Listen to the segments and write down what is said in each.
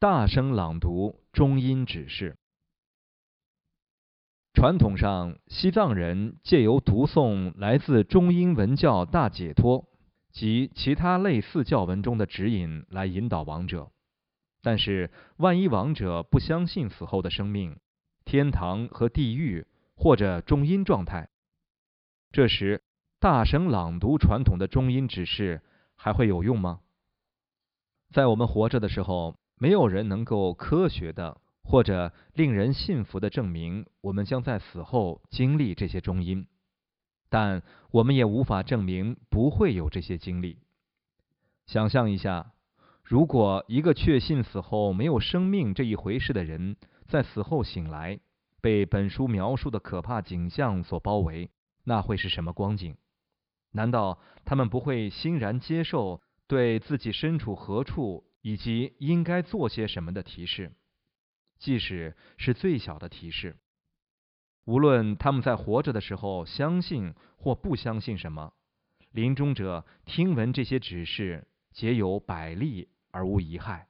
大声朗读中阴指示。传统上，西藏人借由读诵来自中英文教大解脱及其他类似教文中的指引来引导亡者。但是，万一亡者不相信死后的生命、天堂和地狱或者中阴状态，这时大声朗读传统的中阴指示还会有用吗？在我们活着的时候，没有人能够科学的。或者令人信服的证明，我们将在死后经历这些中阴，但我们也无法证明不会有这些经历。想象一下，如果一个确信死后没有生命这一回事的人，在死后醒来，被本书描述的可怕景象所包围，那会是什么光景？难道他们不会欣然接受对自己身处何处以及应该做些什么的提示？即使是最小的提示，无论他们在活着的时候相信或不相信什么，临终者听闻这些指示，皆有百利而无一害。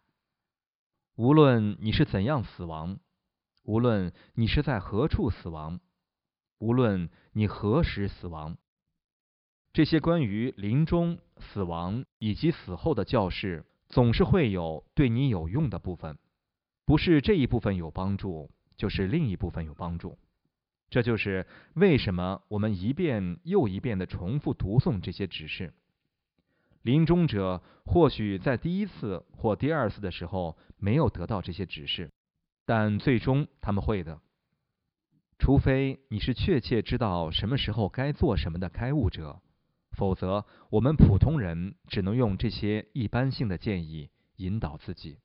无论你是怎样死亡，无论你是在何处死亡，无论你何时死亡，这些关于临终、死亡以及死后的教示，总是会有对你有用的部分。不是这一部分有帮助，就是另一部分有帮助。这就是为什么我们一遍又一遍的重复读诵这些指示。临终者或许在第一次或第二次的时候没有得到这些指示，但最终他们会的。除非你是确切知道什么时候该做什么的开悟者，否则我们普通人只能用这些一般性的建议引导自己。